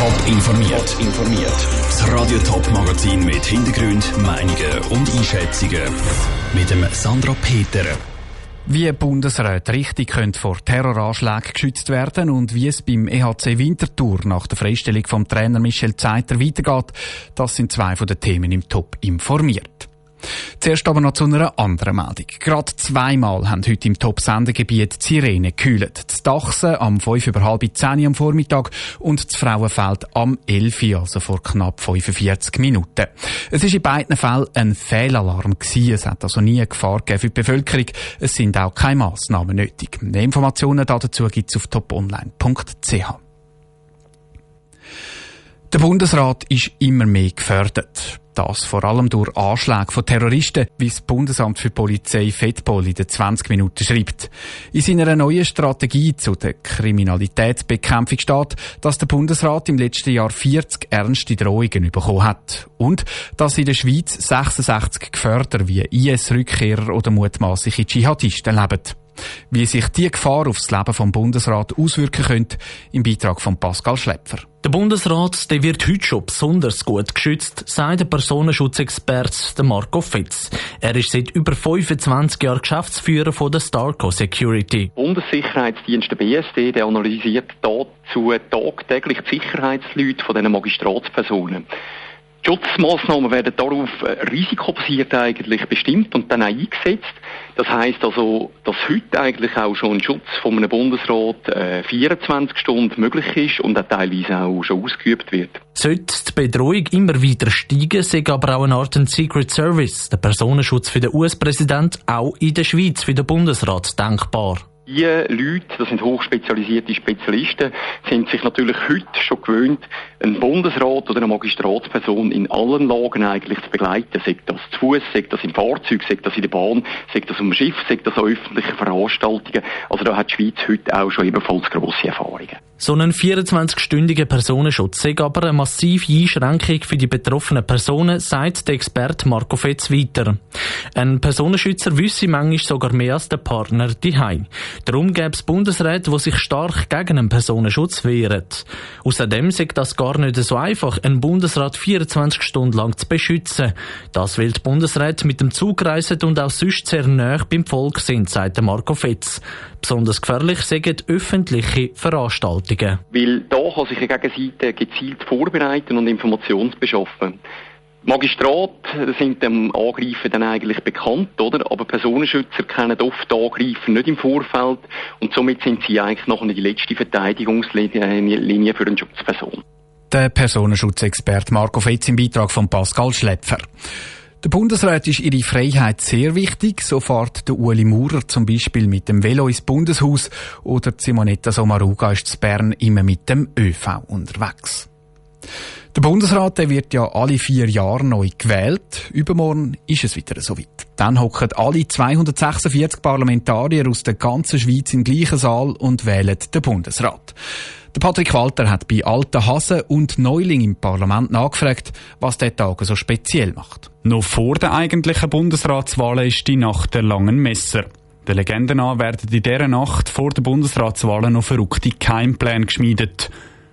Top informiert. informiert. Das Radio Top Magazin mit Hintergrund, Meinungen und Einschätzungen mit dem Sandra Peter. Wie Bundesräte richtig können vor Terroranschlägen geschützt werden und wie es beim EHC Winterthur nach der Freistellung vom Trainer Michel Zeiter weitergeht, das sind zwei von den Themen im Top informiert. Zuerst aber noch zu einer anderen Meldung. Gerade zweimal haben heute im Top-Sendegebiet die Sirene gekühlt. Das Dachsen am 5 über halb 10 am Vormittag und das Frauenfeld am 11 also vor knapp 45 Minuten. Es ist in beiden Fällen ein Fehlalarm gewesen. Es hat also nie Gefahr gegeben für die Bevölkerung. Es sind auch keine Massnahmen nötig. Mehr Informationen dazu gibt es auf toponline.ch. Der Bundesrat ist immer mehr gefördert. Das vor allem durch Anschläge von Terroristen, wie das Bundesamt für Polizei FEDPOL in den 20 Minuten schreibt. In seiner neuen Strategie zu der Kriminalitätsbekämpfung steht, dass der Bundesrat im letzten Jahr 40 ernste Drohungen bekommen hat. Und dass in der Schweiz 66 Geförder wie IS-Rückkehrer oder mutmaßliche Dschihadisten leben. Wie sich die Gefahr auf das Leben vom Bundesrat auswirken könnte, im Beitrag von Pascal Schlepfer. Der Bundesrat der wird heute schon besonders gut geschützt, sagt der Personenschutzexperte Marco Fitz. Er ist seit über 25 Jahren Geschäftsführer von der Starco Security. Bundessicherheitsdienst der BSD der analysiert dazu tagtäglich die Sicherheitsleute von diesen Magistratspersonen. Schutzmaßnahmen werden darauf äh, risikobasiert eigentlich bestimmt und dann auch eingesetzt. Das heißt also, dass heute eigentlich auch schon ein Schutz von einem Bundesrat äh, 24 Stunden möglich ist und auch teilweise auch schon ausgeübt wird. Sollte die Bedrohung immer weiter steigen, sei aber auch eine Art Secret Service, der Personenschutz für den US-Präsident, auch in der Schweiz für den Bundesrat denkbar. Die Leute, das sind hochspezialisierte Spezialisten, sind sich natürlich heute schon gewöhnt, einen Bundesrat oder eine Magistratsperson in allen Lagen eigentlich zu begleiten. Sei das zu Fuß, sei das im Fahrzeug, sei das in der Bahn, sei das um Schiff, sei das an öffentlichen Veranstaltungen. Also da hat die Schweiz heute auch schon ebenfalls grosse Erfahrungen. So ein 24-stündiger Personenschutz sei aber eine massive Einschränkung für die betroffenen Personen, sagt der Experte Marco Fetz weiter. Ein Personenschützer wüsste manchmal sogar mehr als der Partner diehei. Darum gäbe es Bundesräte, die sich stark gegen einen Personenschutz wehren. Außerdem sei das gar nicht so einfach, einen Bundesrat 24 Stunden lang zu beschützen. Das will die Bundesräte mit dem Zug reisen und auch sonst sehr nah beim Volk sind, sagt Marco Fetz. Besonders gefährlich sind öffentliche Veranstaltungen. Weil da kann sich eine Gegenseite gezielt vorbereiten und Informationen beschaffen. Magistrate sind dem Angreifen dann eigentlich bekannt, oder? Aber Personenschützer kennen oft Angreifen nicht im Vorfeld und somit sind sie eigentlich noch die letzte Verteidigungslinie für eine Schutzperson. Der Personenschutzexperte Marco Fetz im Beitrag von Pascal Schlepfer. Der Bundesrat ist ihre Freiheit sehr wichtig. So fährt der Ueli Maurer zum Beispiel mit dem Velo ins Bundeshaus oder Simonetta Sommaruga ist zu Bern immer mit dem ÖV unterwegs. Der Bundesrat der wird ja alle vier Jahre neu gewählt. Übermorgen ist es wieder soweit. Dann hocken alle 246 Parlamentarier aus der ganzen Schweiz im gleichen Saal und wählen den Bundesrat. Der Patrick Walter hat bei alten Hasen und Neuling im Parlament nachgefragt, was der Tag so speziell macht. Noch vor der eigentlichen Bundesratswahl ist die Nacht der langen Messer. Der Legende nach werden in dieser Nacht vor der Bundesratswahl noch verrückte Keimpläne geschmiedet.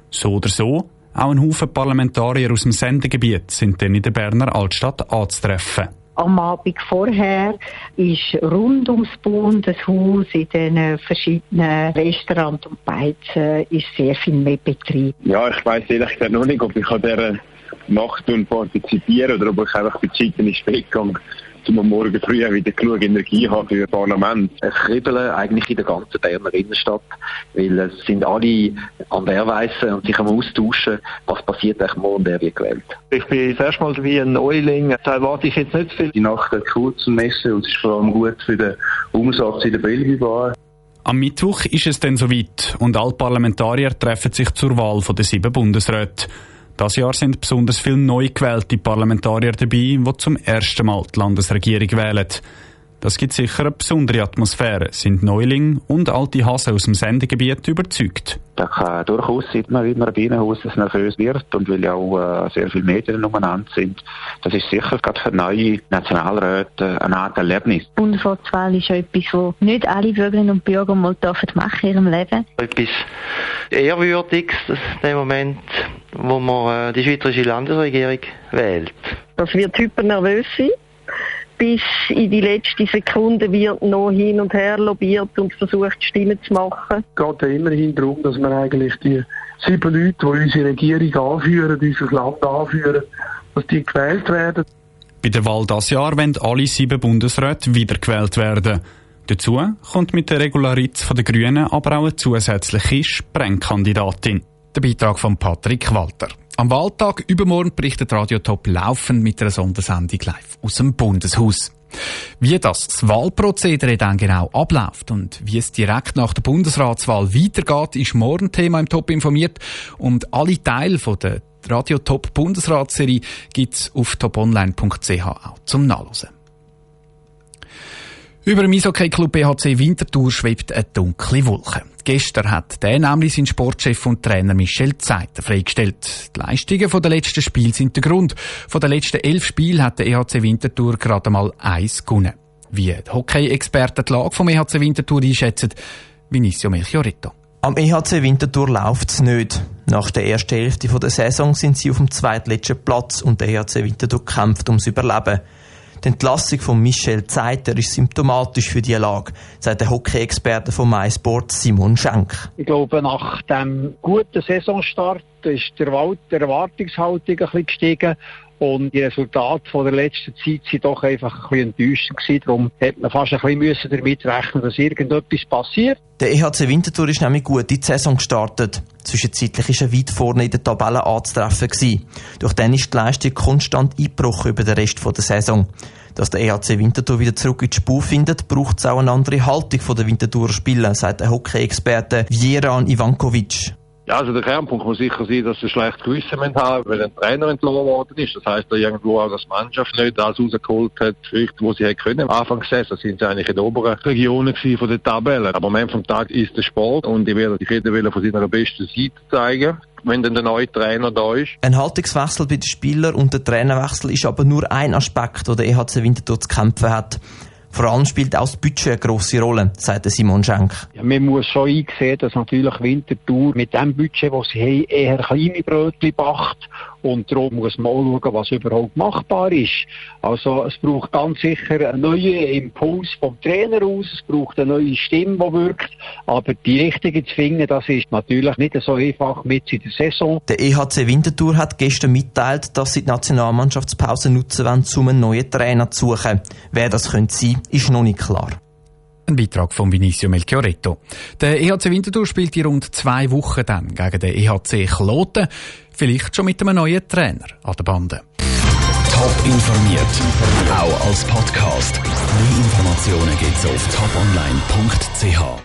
So oder so, auch ein Haufen Parlamentarier aus dem Sendegebiet sind dann in der Berner Altstadt anzutreffen. Am Abend vorher ist rund ums Bundeshaus in den verschiedenen Restaurants und Beizen ist sehr viel mehr Betrieb. Ja, ich weiss ehrlich gesagt noch nicht, ob ich an dieser Nacht partizipiere oder ob ich einfach bei Zeiten ins Bett gehe um am Morgen früh wieder genug Energie haben für das Parlament. Es kribbeln eigentlich in der ganzen Berner Innenstadt, weil es sind alle an der Weise und sich am Austauschen, was passiert eigentlich morgen, wer wird gewählt. Ich bin das erste Mal wie ein Neuling, da erwarte ich jetzt nicht viel. Die Nacht der kurzen Messe und es ist vor allem gut für den Umsatz in der Bellevue-Bar. Am Mittwoch ist es dann soweit und alle Parlamentarier treffen sich zur Wahl der sieben Bundesräte. Das Jahr sind besonders viele neu gewählte Parlamentarier dabei, die zum ersten Mal die Landesregierung wählen. Das gibt sicher eine besondere Atmosphäre, sind Neuling und alte Hasen aus dem Sendegebiet überzeugt. Da kann durchaus sein, wie man Bienenhaus nervös wird und weil ja auch äh, sehr viele Medien umeinander sind. Das ist sicher gerade für neue Nationalräte eine Art Erlebnis. Die Bundesratswahl ist ja etwas, was nicht alle Bürgerinnen und Bürger mal machen in ihrem Leben. Etwas Ehrwürdiges, dass in dem Moment wo man äh, die schweizerische Landesregierung wählt. Das wird hypernervös sein. Bis in die letzte Sekunde wird noch hin und her lobbyiert und versucht, Stimmen zu machen. Es geht ja immerhin darum, dass man eigentlich die sieben Leute, die unsere Regierung anführen, unser Land anführen, dass die gewählt werden. Bei der Wahl dieses Jahr wollen alle sieben Bundesräte wiedergewählt werden. Dazu kommt mit der Regularitz der Grünen aber auch eine zusätzliche Sprengkandidatin. Der Beitrag von Patrick Walter. Am Wahltag übermorgen berichtet Radio Top laufend mit einer Sondersendung live aus dem Bundeshaus. Wie das, das Wahlprozedere dann genau abläuft und wie es direkt nach der Bundesratswahl weitergeht, ist morgen Thema im Top informiert und alle Teile von der Radio Top Bundesratsserie gibt's auf toponline.ch auch zum Nachlesen. Über dem Eishockey-Club BHC Winterthur schwebt eine dunkle Wolke. Gestern hat der nämlich sein Sportchef und Trainer Michel Zeiter freigestellt. Die Leistungen der letzten Spiele sind der Grund. Von den letzten elf Spielen hat der EHC Winterthur gerade mal eins gewonnen. Wie die Hockey-Experten die Lage vom EHC Winterthur einschätzen, Vinicio Melchiorito. Am EHC Winterthur läuft's nicht. Nach der ersten Hälfte der Saison sind sie auf dem zweitletzten Platz und der EHC Winterthur kämpft ums Überleben. Die Entlassung von Michel Zeiter ist symptomatisch für diese Lage, sagt der Hockey-Experte von MySport Simon Schenk. Ich glaube, nach dem guten Saisonstart ist der Erwartungshaltung ein bisschen gestiegen und die Resultate von der letzten Zeit sind doch einfach ein bisschen enttäuschend gewesen. Darum hätte man fast ein bisschen damit rechnen dass irgendetwas passiert. Der EHC Winterthur ist nämlich gut in die Saison gestartet. Zwischenzeitlich war er weit vorne in der Tabelle anzutreffen. Gewesen. Durch dann ist die Leistung konstant eingebrochen über den Rest der Saison. Dass der EHC Winterthur wieder zurück in die Spur findet, braucht es auch eine andere Haltung der Winterthurer Spieler, sagt der Hockey-Experte Vieran Ivankovic. Ja, also der Kernpunkt muss sicher sein, dass sie schlecht Gewissen haben, weil ein Trainer entlassen worden ist. Das heisst, dass irgendwo auch das Mannschaft nicht das rausgeholt hat, wo sie hätte können. Anfang gesessen sind sie eigentlich in den oberen Regionen von der Tabelle. Aber am Ende vom Tag ist der Sport und ich werde die jeder von seiner besten Seite zeigen wenn dann der neue Trainer da ist. Ein Haltungswechsel bei den Spielern und der Trainerwechsel ist aber nur ein Aspekt, der der EHC Winterthur zu kämpfen hat. Vor allem spielt auch das Budget eine grosse Rolle, sagt Simon Schenk. Ja, man muss schon einsehen, dass natürlich Winterthur mit dem Budget, das sie haben, eher kleine Brötchen backt. Und darum muss man auch schauen, was überhaupt machbar ist. Also, es braucht ganz sicher einen neuen Impuls vom Trainer aus. Es braucht eine neue Stimme, die wirkt. Aber die richtige zu finden, das ist natürlich nicht so einfach mit in der Saison. Der EHC Winterthur hat gestern mitteilt, dass sie die Nationalmannschaftspause nutzen wollen, um einen neuen Trainer zu suchen. Wer das könnte sein, ist noch nicht klar. Ein Beitrag von Vinicio Melchioretto. Der EHC Winterthur spielt in rund zwei Wochen dann gegen den EHC Kloten. Vielleicht schon mit einem neuen Trainer an der Bande. Top informiert, auch als Podcast. Mehr Informationen gibt's auf toponline.ch.